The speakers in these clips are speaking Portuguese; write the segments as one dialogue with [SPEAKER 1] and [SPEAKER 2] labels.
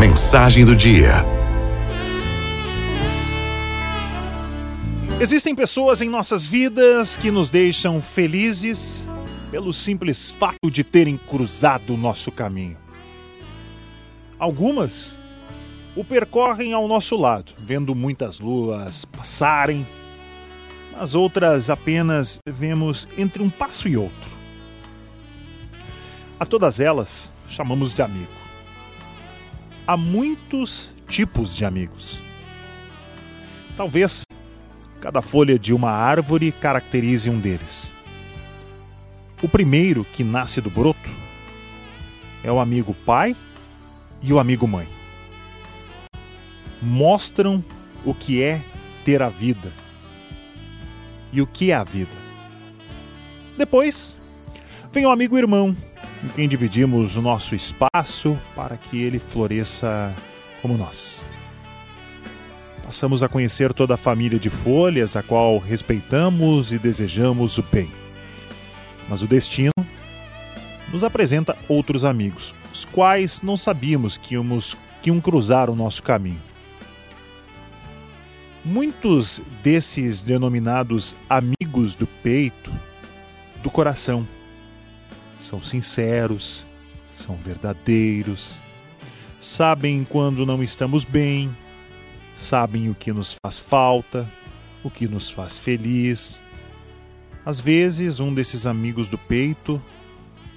[SPEAKER 1] Mensagem do dia.
[SPEAKER 2] Existem pessoas em nossas vidas que nos deixam felizes pelo simples fato de terem cruzado o nosso caminho. Algumas o percorrem ao nosso lado, vendo muitas luas passarem, mas outras apenas vemos entre um passo e outro. A todas elas chamamos de amigo. Há muitos tipos de amigos. Talvez cada folha de uma árvore caracterize um deles. O primeiro que nasce do broto é o amigo pai e o amigo mãe. Mostram o que é ter a vida e o que é a vida. Depois vem o amigo irmão, com quem dividimos o nosso espaço para que ele floresça como nós. Passamos a conhecer toda a família de folhas, a qual respeitamos e desejamos o bem. Mas o destino nos apresenta outros amigos, os quais não sabíamos que íamos que iam cruzar o nosso caminho. Muitos desses denominados amigos do peito, do coração, são sinceros, são verdadeiros, sabem quando não estamos bem, sabem o que nos faz falta, o que nos faz feliz. Às vezes, um desses amigos do peito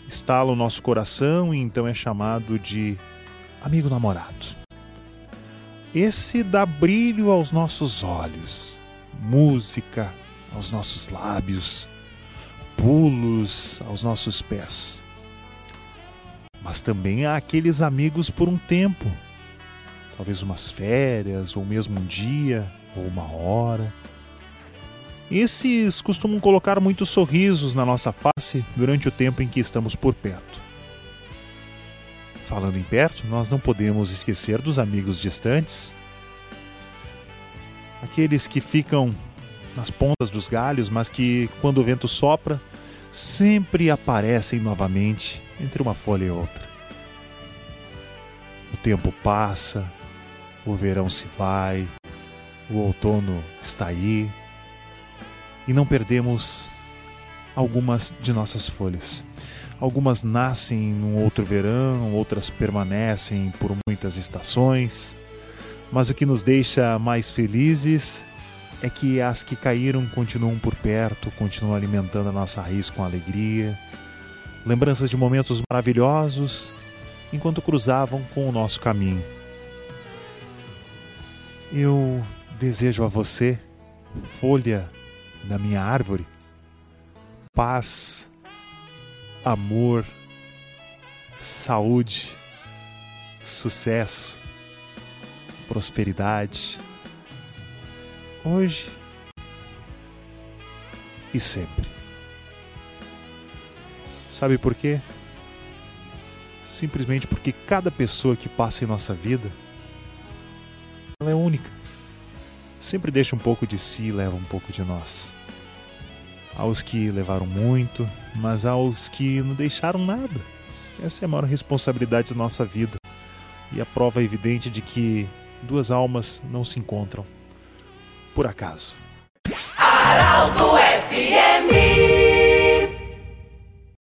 [SPEAKER 2] estala o nosso coração e então é chamado de amigo namorado. Esse dá brilho aos nossos olhos, música aos nossos lábios, pulos aos nossos pés. Mas também há aqueles amigos por um tempo, talvez umas férias, ou mesmo um dia, ou uma hora. Esses costumam colocar muitos sorrisos na nossa face durante o tempo em que estamos por perto. Falando em perto, nós não podemos esquecer dos amigos distantes, aqueles que ficam nas pontas dos galhos, mas que, quando o vento sopra, sempre aparecem novamente entre uma folha e outra. O tempo passa, o verão se vai, o outono está aí e não perdemos algumas de nossas folhas. Algumas nascem num outro verão, outras permanecem por muitas estações, mas o que nos deixa mais felizes é que as que caíram continuam por perto, continuam alimentando a nossa raiz com alegria. Lembranças de momentos maravilhosos enquanto cruzavam com o nosso caminho. Eu desejo a você, folha da minha árvore, paz, amor, saúde, sucesso, prosperidade hoje e sempre. Sabe por quê? Simplesmente porque cada pessoa que passa em nossa vida ela é única. Sempre deixa um pouco de si e leva um pouco de nós. Aos que levaram muito, mas aos que não deixaram nada. Essa é a maior responsabilidade da nossa vida e a prova evidente de que duas almas não se encontram por acaso.
[SPEAKER 3] Araldo FMI